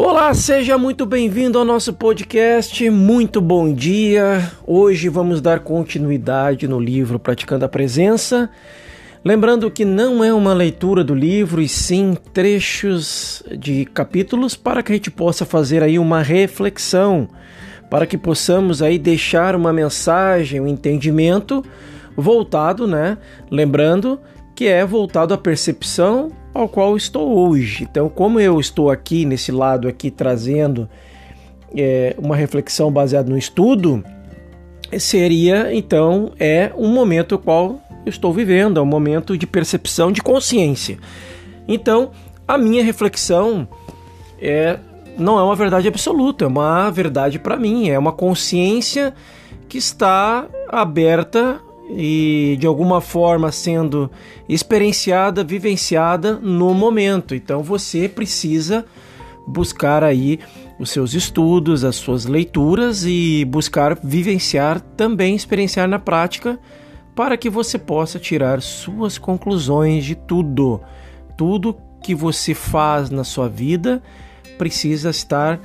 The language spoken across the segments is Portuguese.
Olá, seja muito bem-vindo ao nosso podcast. Muito bom dia. Hoje vamos dar continuidade no livro Praticando a Presença. Lembrando que não é uma leitura do livro, e sim trechos de capítulos para que a gente possa fazer aí uma reflexão, para que possamos aí deixar uma mensagem, um entendimento voltado, né? Lembrando que é voltado à percepção ao qual estou hoje. Então, como eu estou aqui nesse lado aqui trazendo é, uma reflexão baseada no estudo, seria então é um momento qual eu estou vivendo, é um momento de percepção de consciência. Então, a minha reflexão é não é uma verdade absoluta, é uma verdade para mim, é uma consciência que está aberta e de alguma forma sendo experienciada, vivenciada no momento. Então você precisa buscar aí os seus estudos, as suas leituras e buscar vivenciar também experienciar na prática para que você possa tirar suas conclusões de tudo. Tudo que você faz na sua vida precisa estar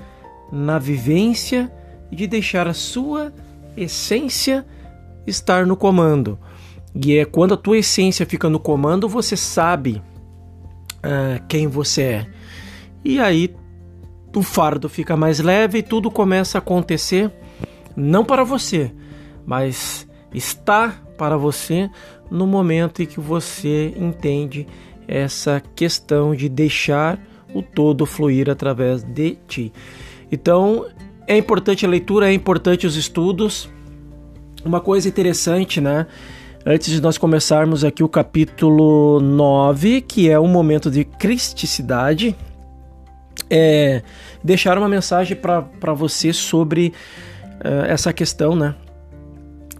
na vivência e de deixar a sua essência estar no comando. E é quando a tua essência fica no comando, você sabe uh, quem você é. E aí o fardo fica mais leve e tudo começa a acontecer não para você, mas está para você no momento em que você entende essa questão de deixar o todo fluir através de ti. Então, é importante a leitura, é importante os estudos, uma coisa interessante, né? Antes de nós começarmos aqui o capítulo 9, que é um momento de cristicidade, é deixar uma mensagem para você sobre uh, essa questão, né?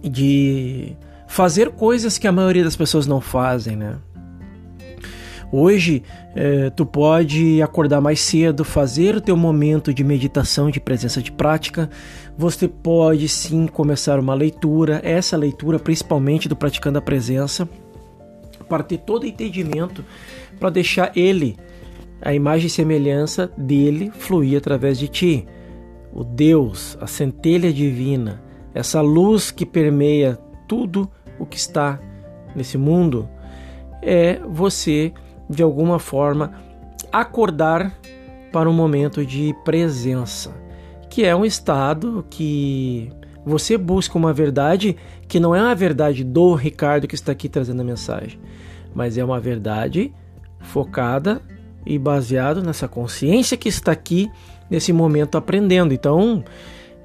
De fazer coisas que a maioria das pessoas não fazem, né? Hoje, é, tu pode acordar mais cedo, fazer o teu momento de meditação, de presença de prática. Você pode sim começar uma leitura, essa leitura principalmente do Praticando a Presença, para ter todo o entendimento, para deixar ele, a imagem e semelhança dele, fluir através de ti. O Deus, a centelha divina, essa luz que permeia tudo o que está nesse mundo, é você de alguma forma, acordar para um momento de presença, que é um estado que você busca uma verdade que não é a verdade do Ricardo que está aqui trazendo a mensagem, mas é uma verdade focada e baseado nessa consciência que está aqui nesse momento aprendendo. Então,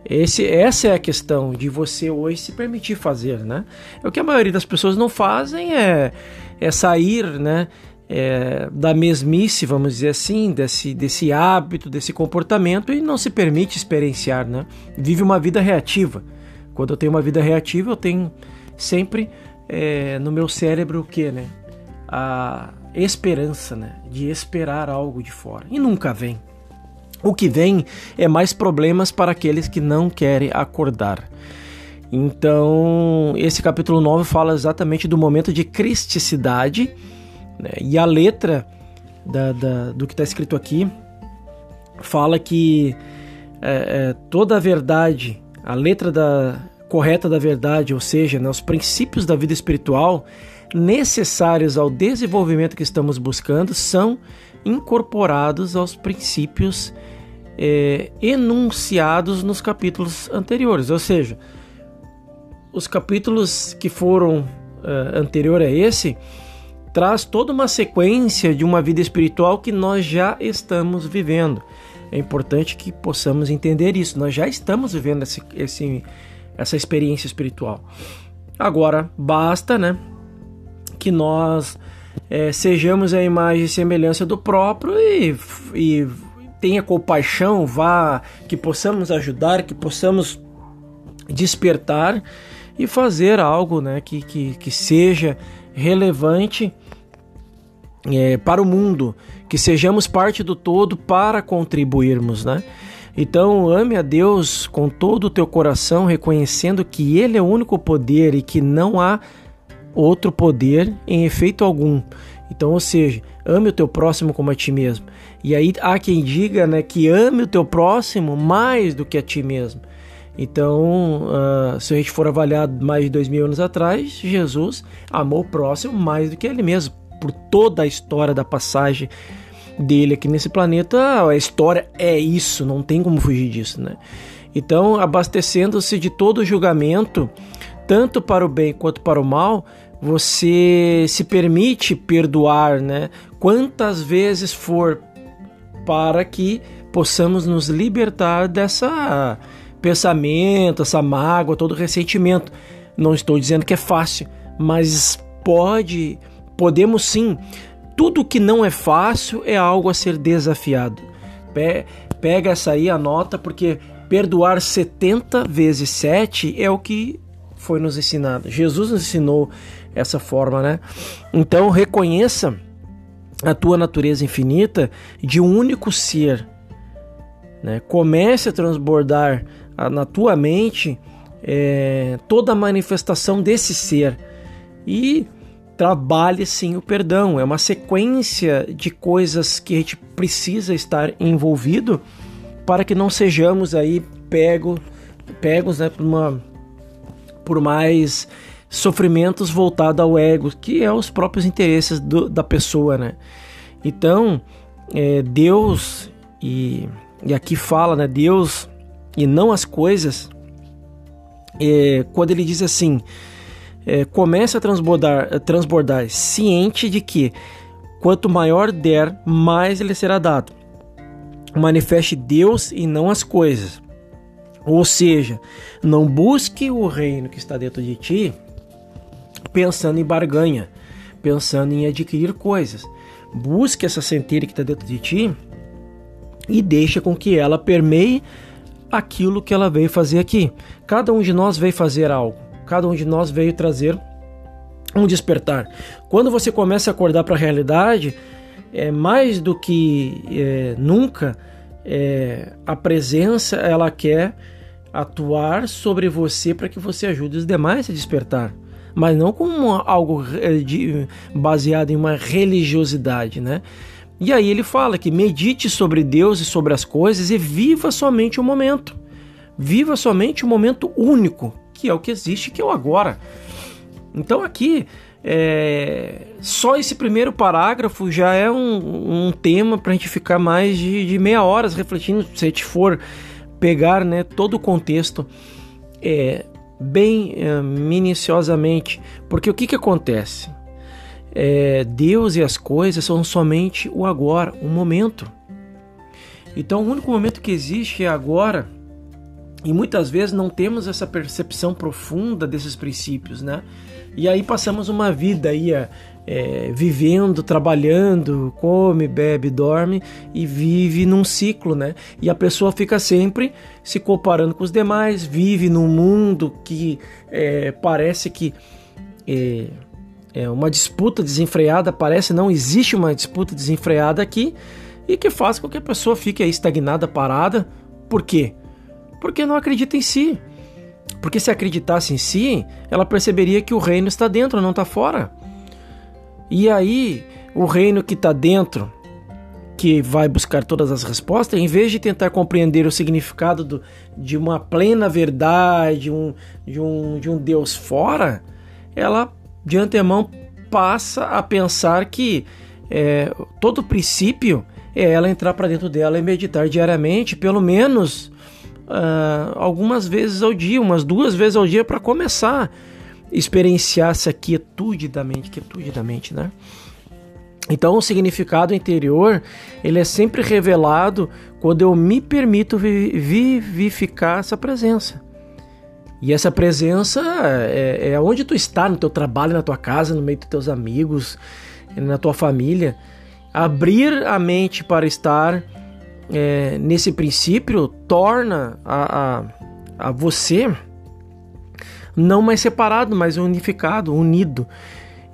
esse, essa é a questão de você hoje se permitir fazer, né? É o que a maioria das pessoas não fazem é, é sair, né? É, da mesmice, vamos dizer assim, desse, desse hábito, desse comportamento e não se permite experienciar, né? Vive uma vida reativa. Quando eu tenho uma vida reativa, eu tenho sempre é, no meu cérebro o que, né? A esperança, né? De esperar algo de fora. E nunca vem. O que vem é mais problemas para aqueles que não querem acordar. Então, esse capítulo 9 fala exatamente do momento de cristicidade né? E a letra da, da, do que está escrito aqui fala que é, é, toda a verdade, a letra da, correta da verdade, ou seja, né, os princípios da vida espiritual necessários ao desenvolvimento que estamos buscando são incorporados aos princípios é, enunciados nos capítulos anteriores, ou seja, os capítulos que foram uh, anterior a esse traz toda uma sequência de uma vida espiritual que nós já estamos vivendo. É importante que possamos entender isso. Nós já estamos vivendo esse, esse, essa experiência espiritual. Agora, basta né, que nós é, sejamos a imagem e semelhança do próprio e, e tenha compaixão, vá, que possamos ajudar, que possamos despertar e fazer algo né, que, que, que seja relevante é, para o mundo, que sejamos parte do todo para contribuirmos, né? Então, ame a Deus com todo o teu coração, reconhecendo que Ele é o único poder e que não há outro poder em efeito algum. Então, ou seja, ame o teu próximo como a ti mesmo. E aí há quem diga né, que ame o teu próximo mais do que a ti mesmo. Então, uh, se a gente for avaliar mais de dois mil anos atrás, Jesus amou o próximo mais do que ele mesmo. Por toda a história da passagem dele aqui nesse planeta, a história é isso, não tem como fugir disso, né? Então, abastecendo-se de todo julgamento, tanto para o bem quanto para o mal, você se permite perdoar, né? Quantas vezes for para que possamos nos libertar dessa pensamento, essa mágoa, todo ressentimento. Não estou dizendo que é fácil, mas pode, podemos sim. Tudo que não é fácil é algo a ser desafiado. Pega essa aí, anota, porque perdoar 70 vezes 7 é o que foi nos ensinado. Jesus nos ensinou essa forma, né? Então reconheça a tua natureza infinita de um único ser. Né? Comece a transbordar na tua mente é, toda a manifestação desse ser e trabalhe sim o perdão. É uma sequência de coisas que a gente precisa estar envolvido para que não sejamos aí pego, pegos né, por, uma, por mais sofrimentos voltados ao ego, que é os próprios interesses do, da pessoa, né? Então, é, Deus, e, e aqui fala, né? Deus e não as coisas, é, quando ele diz assim, é, começa a transbordar, a transbordar, ciente de que quanto maior der, mais ele será dado. Manifeste Deus e não as coisas. Ou seja, não busque o reino que está dentro de ti pensando em barganha, pensando em adquirir coisas. Busque essa centelha que está dentro de ti e deixa com que ela permeie aquilo que ela veio fazer aqui. Cada um de nós veio fazer algo, cada um de nós veio trazer um despertar. Quando você começa a acordar para a realidade, é mais do que é, nunca é, a presença ela quer atuar sobre você para que você ajude os demais a despertar mas não como algo eh, baseado em uma religiosidade, né? E aí ele fala que medite sobre Deus e sobre as coisas e viva somente o momento. Viva somente o momento único, que é o que existe, que é o agora. Então aqui, é, só esse primeiro parágrafo já é um, um tema para a gente ficar mais de, de, meia hora refletindo, se a gente for pegar né, todo o contexto. É, bem uh, minuciosamente, porque o que, que acontece? É, Deus e as coisas são somente o agora, o momento. Então, o único momento que existe é agora, e muitas vezes não temos essa percepção profunda desses princípios, né? E aí passamos uma vida aí é, vivendo, trabalhando, come, bebe, dorme e vive num ciclo, né? E a pessoa fica sempre se comparando com os demais, vive num mundo que é, parece que é, uma disputa desenfreada, parece não existe uma disputa desenfreada aqui e que faz com que a pessoa fique aí estagnada, parada. Por quê? Porque não acredita em si. Porque se acreditasse em si, ela perceberia que o reino está dentro, não está fora. E aí, o reino que está dentro, que vai buscar todas as respostas, em vez de tentar compreender o significado do, de uma plena verdade, um, de, um, de um Deus fora, ela de antemão passa a pensar que é, todo princípio é ela entrar para dentro dela e meditar diariamente, pelo menos uh, algumas vezes ao dia, umas duas vezes ao dia, para começar a experienciar essa quietude da mente, quietude da mente, né? Então, o significado interior ele é sempre revelado quando eu me permito vivificar essa presença. E essa presença é, é onde tu está, no teu trabalho, na tua casa, no meio dos teus amigos, na tua família. Abrir a mente para estar é, nesse princípio torna a, a, a você não mais separado, mas unificado, unido.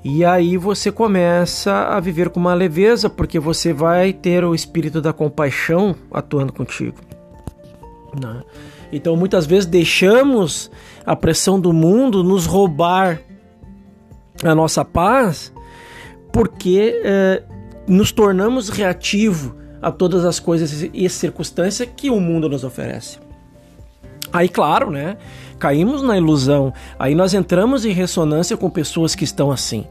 E aí você começa a viver com uma leveza, porque você vai ter o espírito da compaixão atuando contigo. Né? Então muitas vezes deixamos a pressão do mundo nos roubar a nossa paz porque é, nos tornamos reativo a todas as coisas e circunstâncias que o mundo nos oferece. Aí, claro, né? Caímos na ilusão. Aí nós entramos em ressonância com pessoas que estão assim.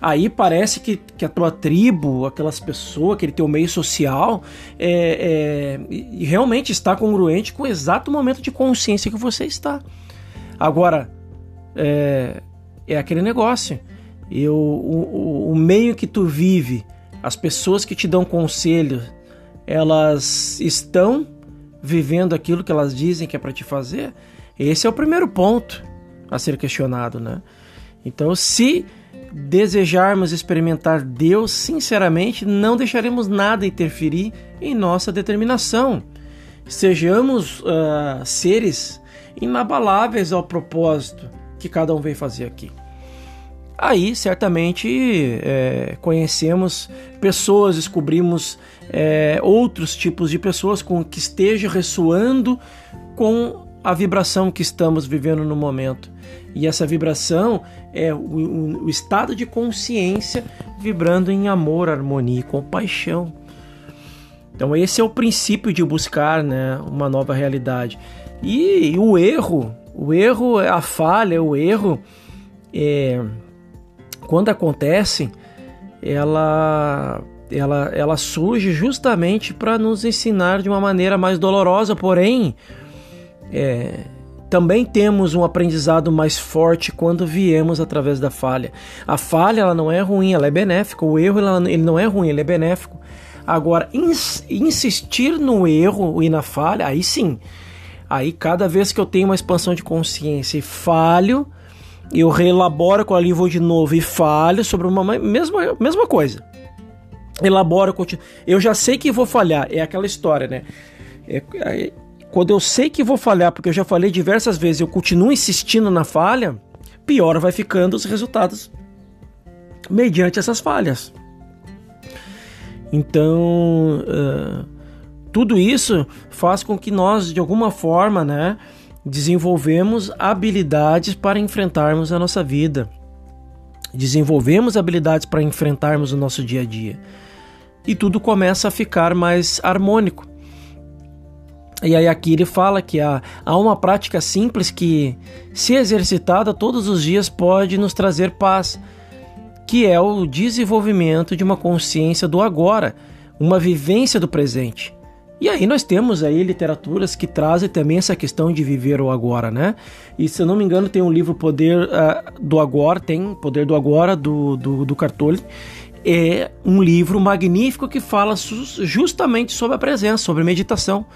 Aí parece que, que a tua tribo, aquelas pessoas, aquele teu meio social, é, é, realmente está congruente com o exato momento de consciência que você está. Agora, é, é aquele negócio. Eu, o, o, meio que tu vive, as pessoas que te dão conselho, elas estão vivendo aquilo que elas dizem que é para te fazer? Esse é o primeiro ponto a ser questionado, né? Então, se desejarmos experimentar Deus sinceramente, não deixaremos nada interferir em nossa determinação. Sejamos uh, seres inabaláveis ao propósito que cada um veio fazer aqui. Aí, certamente, é, conhecemos pessoas, descobrimos é, outros tipos de pessoas com que esteja ressoando com a vibração que estamos vivendo no momento. E essa vibração é o, o estado de consciência vibrando em amor, harmonia e compaixão. Então esse é o princípio de buscar né, uma nova realidade. E, e o erro, o erro, a falha, o erro, é, quando acontece, ela, ela, ela surge justamente para nos ensinar de uma maneira mais dolorosa, porém é, também temos um aprendizado mais forte quando viemos através da falha. A falha ela não é ruim, ela é benéfica. O erro ela, ele não é ruim, ele é benéfico. Agora, ins insistir no erro e na falha, aí sim. Aí cada vez que eu tenho uma expansão de consciência e falho, eu reelaboro com ali vou de novo e falho sobre uma mesma, mesma coisa. Elaboro, continuo. Eu já sei que vou falhar, é aquela história, né? É, é, quando eu sei que vou falhar, porque eu já falei diversas vezes, eu continuo insistindo na falha, pior vai ficando os resultados mediante essas falhas. Então, uh, tudo isso faz com que nós, de alguma forma, né, desenvolvemos habilidades para enfrentarmos a nossa vida. Desenvolvemos habilidades para enfrentarmos o nosso dia a dia. E tudo começa a ficar mais harmônico. E aí aqui ele fala que há, há uma prática simples que, se exercitada todos os dias, pode nos trazer paz, que é o desenvolvimento de uma consciência do agora, uma vivência do presente. E aí nós temos aí literaturas que trazem também essa questão de viver o agora, né? E se eu não me engano tem um livro Poder uh, do Agora, tem Poder do Agora do, do, do Cartoli, é um livro magnífico que fala justamente sobre a presença, sobre meditação.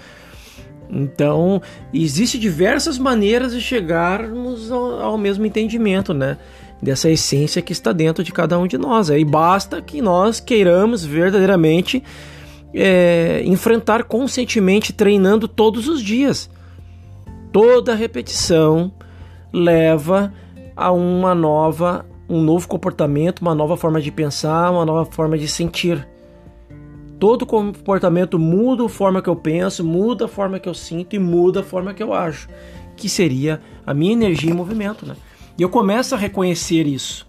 Então, existe diversas maneiras de chegarmos ao, ao, mesmo entendimento, né? Dessa essência que está dentro de cada um de nós. Aí basta que nós queiramos verdadeiramente é, enfrentar conscientemente, treinando todos os dias. Toda repetição leva a uma nova, um novo comportamento, uma nova forma de pensar, uma nova forma de sentir todo comportamento muda a forma que eu penso, muda a forma que eu sinto e muda a forma que eu acho, que seria a minha energia em movimento, né? E eu começo a reconhecer isso.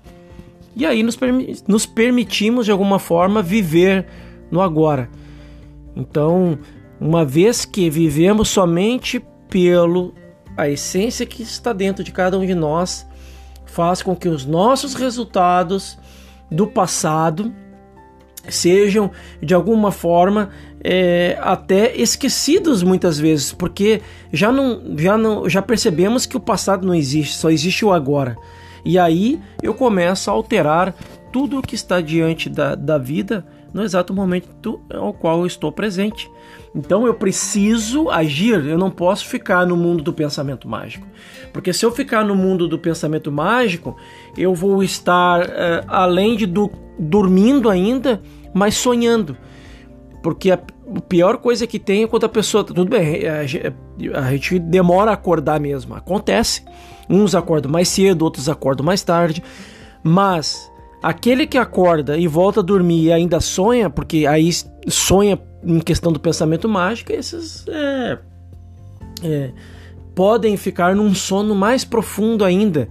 E aí nos, permi nos permitimos de alguma forma viver no agora. Então, uma vez que vivemos somente pelo a essência que está dentro de cada um de nós, faz com que os nossos resultados do passado sejam de alguma forma é, até esquecidos muitas vezes, porque já não, já não, já percebemos que o passado não existe, só existe o agora. E aí eu começo a alterar tudo o que está diante da, da vida no exato momento ao qual eu estou presente. Então eu preciso agir, eu não posso ficar no mundo do pensamento mágico. Porque se eu ficar no mundo do pensamento mágico, eu vou estar, uh, além de do, dormindo ainda, mas sonhando. Porque a, pior coisa que tem é quando a pessoa. Tudo bem, a, a gente demora a acordar mesmo. Acontece. Uns acordam mais cedo, outros acordam mais tarde. Mas aquele que acorda e volta a dormir e ainda sonha, porque aí sonha em questão do pensamento mágico, esses é, é, podem ficar num sono mais profundo ainda,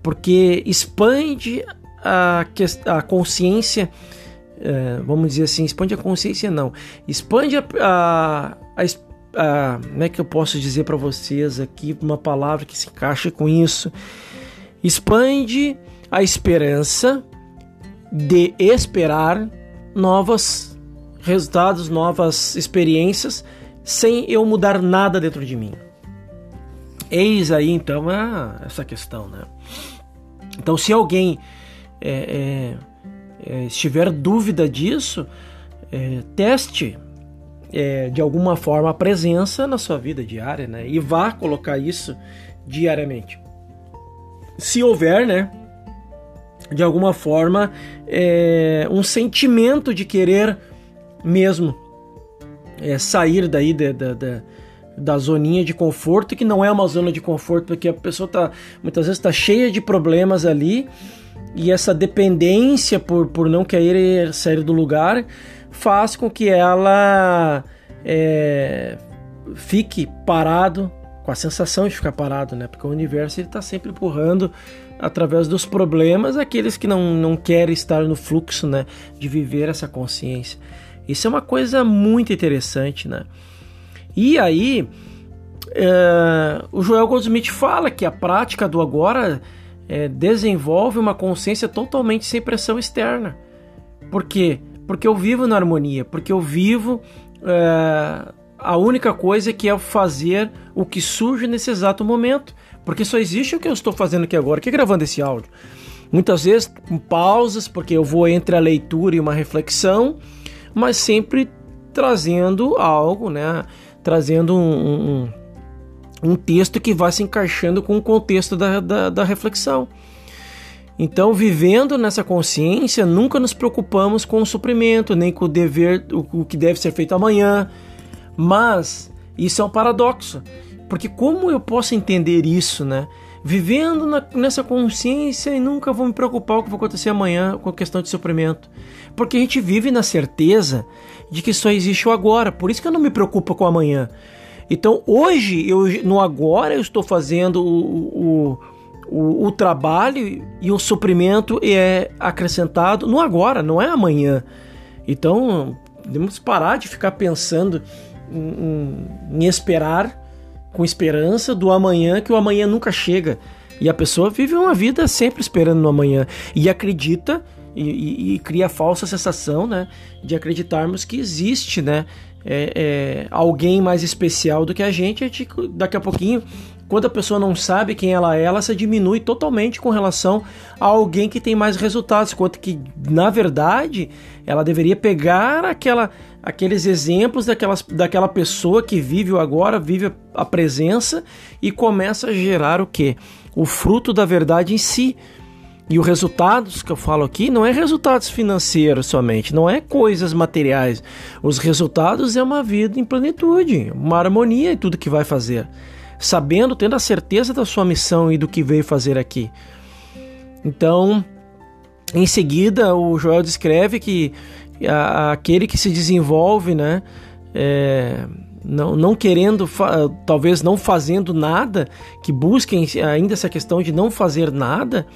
porque expande a, a consciência, é, vamos dizer assim, expande a consciência não, expande a, a, a, como é que eu posso dizer para vocês aqui uma palavra que se encaixa com isso, expande a esperança de esperar novos resultados, novas experiências, sem eu mudar nada dentro de mim. Eis aí então a, essa questão, né? Então, se alguém é, é, é, estiver dúvida disso, é, teste é, de alguma forma a presença na sua vida diária, né? E vá colocar isso diariamente. Se houver, né? De alguma forma, é, um sentimento de querer mesmo sair daí da, da, da da zoninha de conforto, que não é uma zona de conforto, porque a pessoa tá, muitas vezes está cheia de problemas ali e essa dependência por, por não querer sair do lugar faz com que ela é, fique parado, com a sensação de ficar parado, né? Porque o universo está sempre empurrando através dos problemas aqueles que não, não querem estar no fluxo, né? De viver essa consciência. Isso é uma coisa muito interessante, né? E aí, é, o Joel Goldsmith fala que a prática do agora é, desenvolve uma consciência totalmente sem pressão externa. Por quê? Porque eu vivo na harmonia, porque eu vivo é, a única coisa que é fazer o que surge nesse exato momento. Porque só existe o que eu estou fazendo aqui agora, que é gravando esse áudio. Muitas vezes com pausas, porque eu vou entre a leitura e uma reflexão, mas sempre trazendo algo, né? trazendo um, um, um texto que vai se encaixando com o contexto da, da, da reflexão. Então, vivendo nessa consciência, nunca nos preocupamos com o suprimento, nem com o dever, o, o que deve ser feito amanhã. Mas isso é um paradoxo, porque como eu posso entender isso, né? Vivendo na, nessa consciência e nunca vou me preocupar com o que vai acontecer amanhã com a questão de suprimento. Porque a gente vive na certeza de que só existe o agora. Por isso que eu não me preocupo com o amanhã. Então hoje, eu, no agora, eu estou fazendo o, o, o, o trabalho e o suprimento é acrescentado no agora, não é amanhã. Então, devemos parar de ficar pensando em, em, em esperar com esperança do amanhã, que o amanhã nunca chega. E a pessoa vive uma vida sempre esperando no amanhã e acredita e, e, e cria a falsa sensação, né, de acreditarmos que existe, né, é, é, alguém mais especial do que a gente. A gente, daqui a pouquinho, quando a pessoa não sabe quem ela é, ela se diminui totalmente com relação a alguém que tem mais resultados, quanto que na verdade ela deveria pegar aquela, aqueles exemplos daquelas, daquela pessoa que vive o agora, vive a presença e começa a gerar o que? O fruto da verdade em si. E os resultados que eu falo aqui não é resultados financeiros somente, não é coisas materiais. Os resultados é uma vida em plenitude, uma harmonia em tudo que vai fazer, sabendo, tendo a certeza da sua missão e do que veio fazer aqui. Então, em seguida, o Joel descreve que aquele que se desenvolve, né, é, não, não querendo, talvez não fazendo nada, que busquem ainda essa questão de não fazer nada,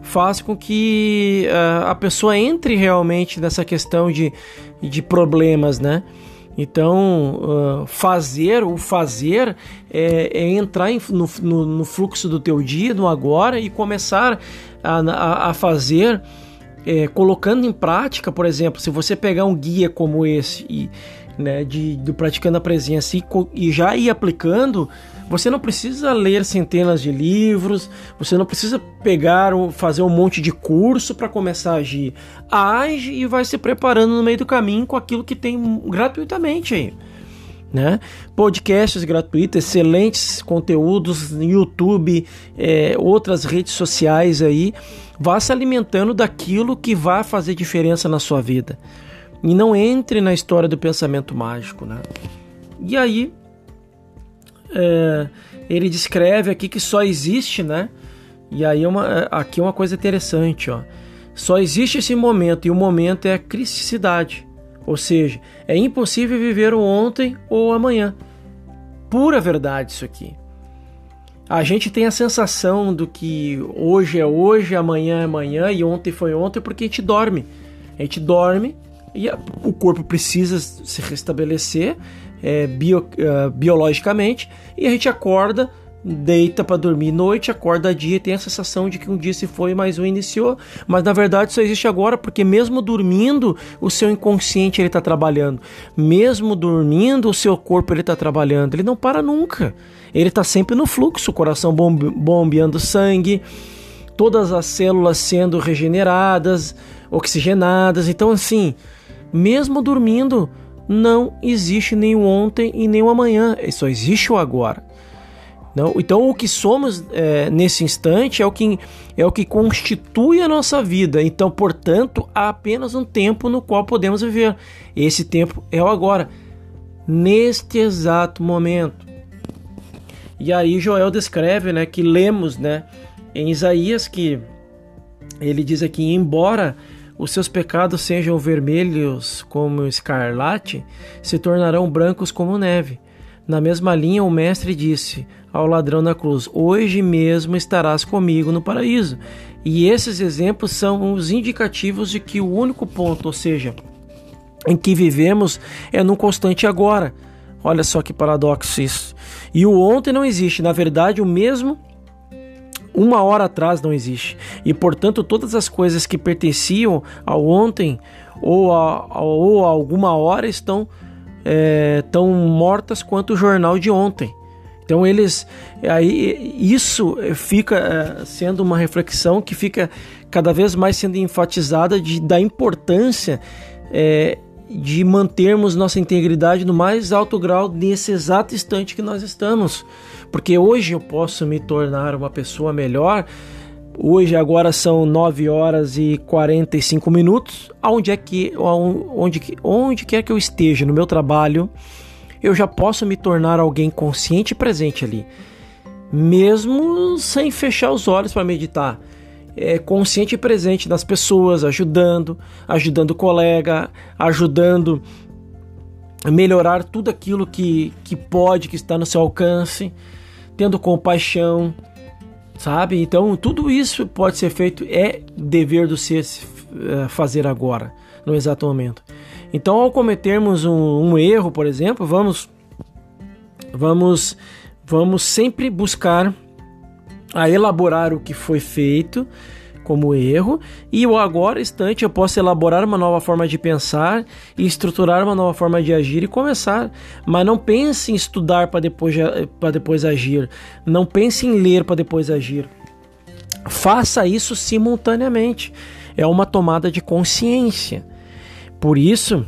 faz com que a pessoa entre realmente nessa questão de, de problemas, né? Então, fazer, o fazer é, é entrar no, no, no, fluxo do teu dia, no agora, e começar a, a, a fazer, é, colocando em prática, por exemplo, se você pegar um guia como esse, e, né, de, do Praticando a Presença, e, e já ir aplicando, você não precisa ler centenas de livros, você não precisa pegar ou fazer um monte de curso para começar a agir. Age e vai se preparando no meio do caminho com aquilo que tem gratuitamente aí. Né? Podcasts gratuitos, excelentes conteúdos no YouTube, é, outras redes sociais aí. Vá se alimentando daquilo que vai fazer diferença na sua vida. E não entre na história do pensamento mágico, né? E aí é, ele descreve aqui que só existe, né? E aí é uma, é, aqui é uma coisa interessante, ó. Só existe esse momento e o momento é a criticidade. Ou seja, é impossível viver o ontem ou amanhã. Pura verdade isso aqui. A gente tem a sensação do que hoje é hoje, amanhã é amanhã e ontem foi ontem porque a gente dorme. A gente dorme e o corpo precisa se restabelecer é, bio, uh, biologicamente e a gente acorda deita para dormir noite, acorda dia e tem a sensação de que um dia se foi, mais um iniciou. Mas na verdade só existe agora, porque mesmo dormindo, o seu inconsciente ele está trabalhando. Mesmo dormindo, o seu corpo ele está trabalhando. Ele não para nunca. Ele está sempre no fluxo, o coração bombeando sangue, todas as células sendo regeneradas, oxigenadas. Então assim, mesmo dormindo, não existe nem o ontem e nem o amanhã. Só existe o agora. Não? Então, o que somos é, nesse instante é o, que, é o que constitui a nossa vida. Então, portanto, há apenas um tempo no qual podemos viver. Esse tempo é o agora, neste exato momento. E aí Joel descreve, né, que lemos, né, em Isaías que ele diz aqui, embora os seus pecados sejam vermelhos como escarlate, se tornarão brancos como neve. Na mesma linha, o mestre disse: ao ladrão na cruz: Hoje mesmo estarás comigo no paraíso. E esses exemplos são os indicativos de que o único ponto, ou seja, em que vivemos, é no constante agora. Olha só que paradoxo isso. E o ontem não existe. Na verdade, o mesmo uma hora atrás não existe. E portanto, todas as coisas que pertenciam ao ontem ou a, ou a alguma hora estão é, tão mortas quanto o jornal de ontem. Então eles aí isso fica eh, sendo uma reflexão que fica cada vez mais sendo enfatizada de, da importância é, de mantermos nossa integridade no mais alto grau nesse exato instante que nós estamos. Porque hoje eu posso me tornar uma pessoa melhor. Hoje agora são 9 horas e 45 minutos. Aonde é que onde, onde quer que eu esteja no meu trabalho, eu já posso me tornar alguém consciente e presente ali, mesmo sem fechar os olhos para meditar. É, consciente e presente nas pessoas, ajudando, ajudando o colega, ajudando a melhorar tudo aquilo que, que pode, que está no seu alcance, tendo compaixão, sabe? Então, tudo isso pode ser feito, é dever do ser é, fazer agora, no exato momento. Então, ao cometermos um, um erro, por exemplo, vamos, vamos, vamos sempre buscar a elaborar o que foi feito como erro e o agora instante eu posso elaborar uma nova forma de pensar e estruturar uma nova forma de agir e começar. Mas não pense em estudar para depois, para depois agir. Não pense em ler para depois agir. Faça isso simultaneamente. É uma tomada de consciência. Por isso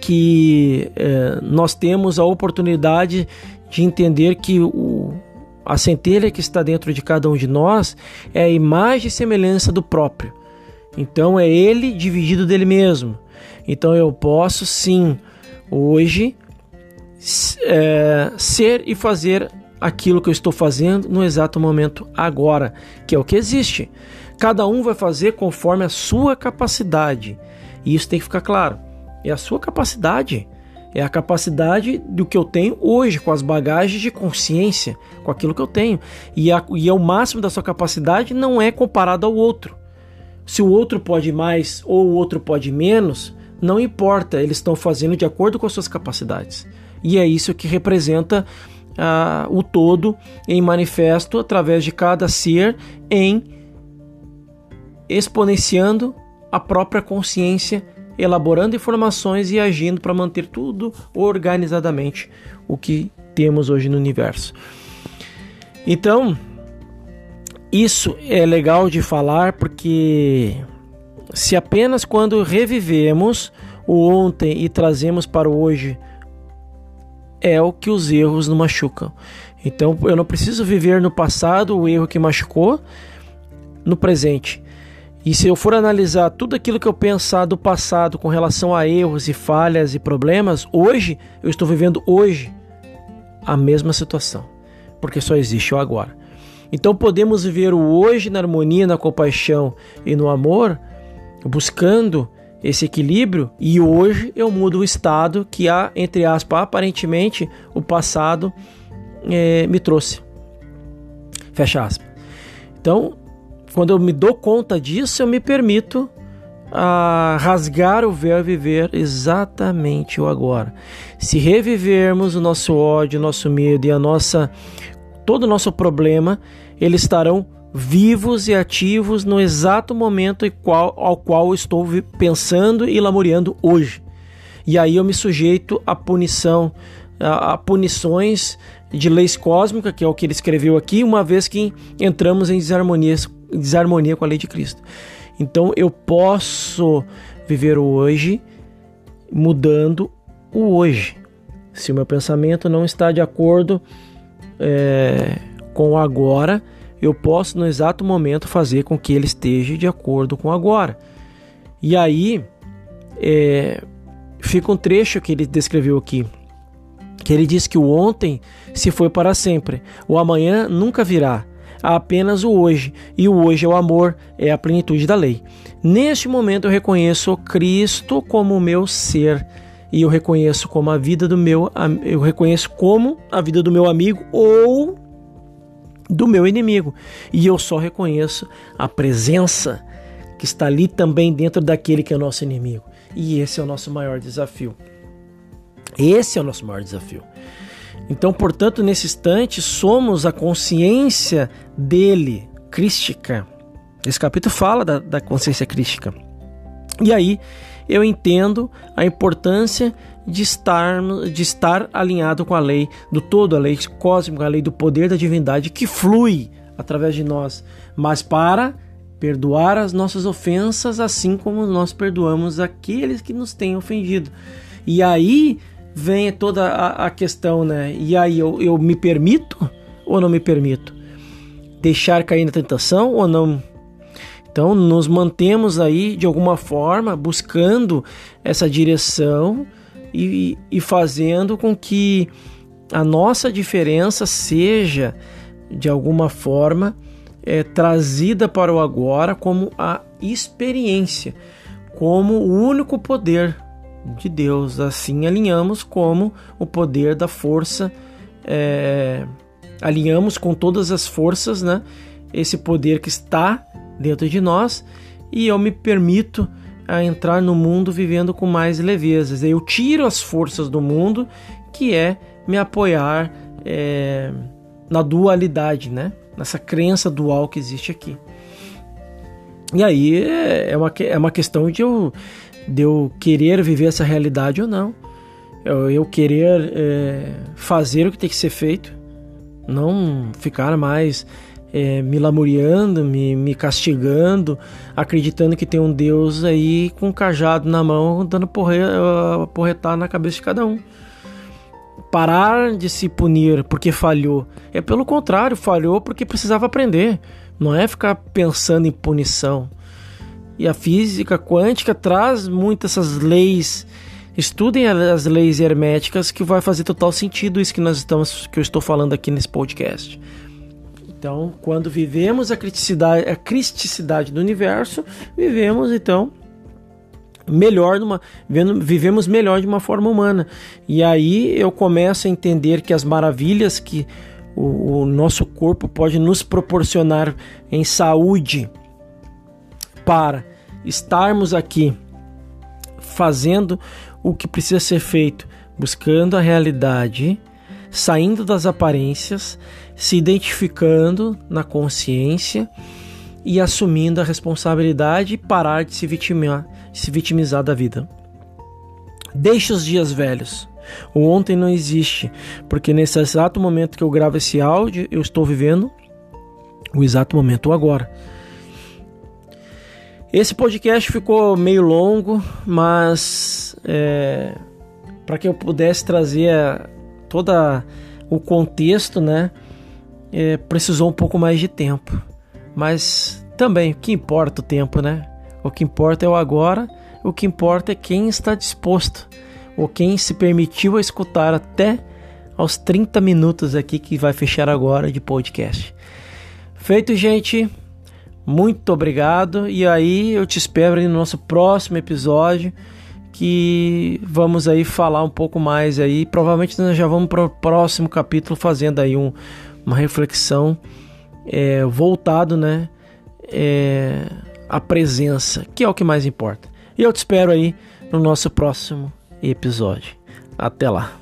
que é, nós temos a oportunidade de entender que o, a centelha que está dentro de cada um de nós é a imagem e semelhança do próprio. Então é ele dividido dele mesmo. Então eu posso sim, hoje, é, ser e fazer aquilo que eu estou fazendo no exato momento agora, que é o que existe. Cada um vai fazer conforme a sua capacidade. E isso tem que ficar claro. É a sua capacidade. É a capacidade do que eu tenho hoje, com as bagagens de consciência, com aquilo que eu tenho. E, a, e é o máximo da sua capacidade não é comparado ao outro. Se o outro pode mais ou o outro pode menos, não importa, eles estão fazendo de acordo com as suas capacidades. E é isso que representa ah, o todo em manifesto através de cada ser em exponenciando a própria consciência, elaborando informações e agindo para manter tudo organizadamente o que temos hoje no universo. Então, isso é legal de falar porque se apenas quando revivemos o ontem e trazemos para o hoje é o que os erros nos machucam. Então eu não preciso viver no passado o erro que machucou no presente. E se eu for analisar tudo aquilo que eu pensar do passado com relação a erros e falhas e problemas, hoje eu estou vivendo hoje a mesma situação, porque só existe o agora. Então podemos viver o hoje na harmonia, na compaixão e no amor, buscando esse equilíbrio, e hoje eu mudo o estado que há, entre aspas, aparentemente o passado é, me trouxe. Fecha aspas. Então, quando eu me dou conta disso, eu me permito a rasgar o véu e viver exatamente o agora. Se revivermos o nosso ódio, o nosso medo e a nossa todo o nosso problema, eles estarão vivos e ativos no exato momento ao qual estou pensando e lamuriando hoje. E aí eu me sujeito à punição, a, punições de leis cósmicas, que é o que ele escreveu aqui, uma vez que entramos em desarmonia, desarmonia com a lei de Cristo. Então eu posso viver o hoje mudando o hoje. Se o meu pensamento não está de acordo é, com o agora, eu posso no exato momento fazer com que ele esteja de acordo com o agora. E aí é, fica um trecho que ele descreveu aqui, que ele diz que o ontem se foi para sempre, o amanhã nunca virá há apenas o hoje, e o hoje é o amor, é a plenitude da lei. Neste momento eu reconheço Cristo como o meu ser e eu reconheço como a vida do meu eu reconheço como a vida do meu amigo ou do meu inimigo. E eu só reconheço a presença que está ali também dentro daquele que é o nosso inimigo. E esse é o nosso maior desafio. Esse é o nosso maior desafio. Então, portanto, nesse instante, somos a consciência dele, crística. Esse capítulo fala da, da consciência crística. E aí eu entendo a importância de estar, de estar alinhado com a lei do todo, a lei cósmica, a lei do poder da divindade que flui através de nós, mas para perdoar as nossas ofensas, assim como nós perdoamos aqueles que nos têm ofendido. E aí vem toda a, a questão, né? E aí eu, eu me permito ou não me permito? Deixar cair na tentação ou não? Então nos mantemos aí de alguma forma buscando essa direção e, e fazendo com que a nossa diferença seja de alguma forma é, trazida para o agora como a experiência, como o único poder de Deus. Assim alinhamos como o poder da força, é, alinhamos com todas as forças, né? Esse poder que está dentro de nós e eu me permito a entrar no mundo vivendo com mais levezas. Eu tiro as forças do mundo, que é me apoiar é, na dualidade, né? Nessa crença dual que existe aqui. E aí é, é uma, é uma questão de eu de eu querer viver essa realidade ou não. Eu, eu querer é, fazer o que tem que ser feito, não ficar mais é, me lamuriando, me, me castigando, acreditando que tem um Deus aí com um cajado na mão, dando porre, porretar na cabeça de cada um. Parar de se punir porque falhou. É pelo contrário, falhou porque precisava aprender. Não é ficar pensando em punição. E a física quântica traz muitas essas leis. Estudem as leis herméticas que vai fazer total sentido isso que nós estamos que eu estou falando aqui nesse podcast. Então, quando vivemos a criticidade, a cristicidade do universo, vivemos então melhor numa, vivemos melhor de uma forma humana. E aí eu começo a entender que as maravilhas que o, o nosso corpo pode nos proporcionar em saúde, para estarmos aqui fazendo o que precisa ser feito, buscando a realidade, saindo das aparências, se identificando na consciência e assumindo a responsabilidade e parar de se vitimizar, se vitimizar da vida. Deixe os dias velhos. O ontem não existe, porque nesse exato momento que eu gravo esse áudio, eu estou vivendo o exato momento agora. Esse podcast ficou meio longo, mas é, para que eu pudesse trazer todo o contexto, né, é, precisou um pouco mais de tempo. Mas também, o que importa o tempo, né? O que importa é o agora, o que importa é quem está disposto, ou quem se permitiu escutar até aos 30 minutos aqui que vai fechar agora de podcast. Feito, gente. Muito obrigado e aí eu te espero no nosso próximo episódio que vamos aí falar um pouco mais aí. Provavelmente nós já vamos para o próximo capítulo fazendo aí um, uma reflexão é, voltado, né, é, à presença, que é o que mais importa. E eu te espero aí no nosso próximo episódio. Até lá.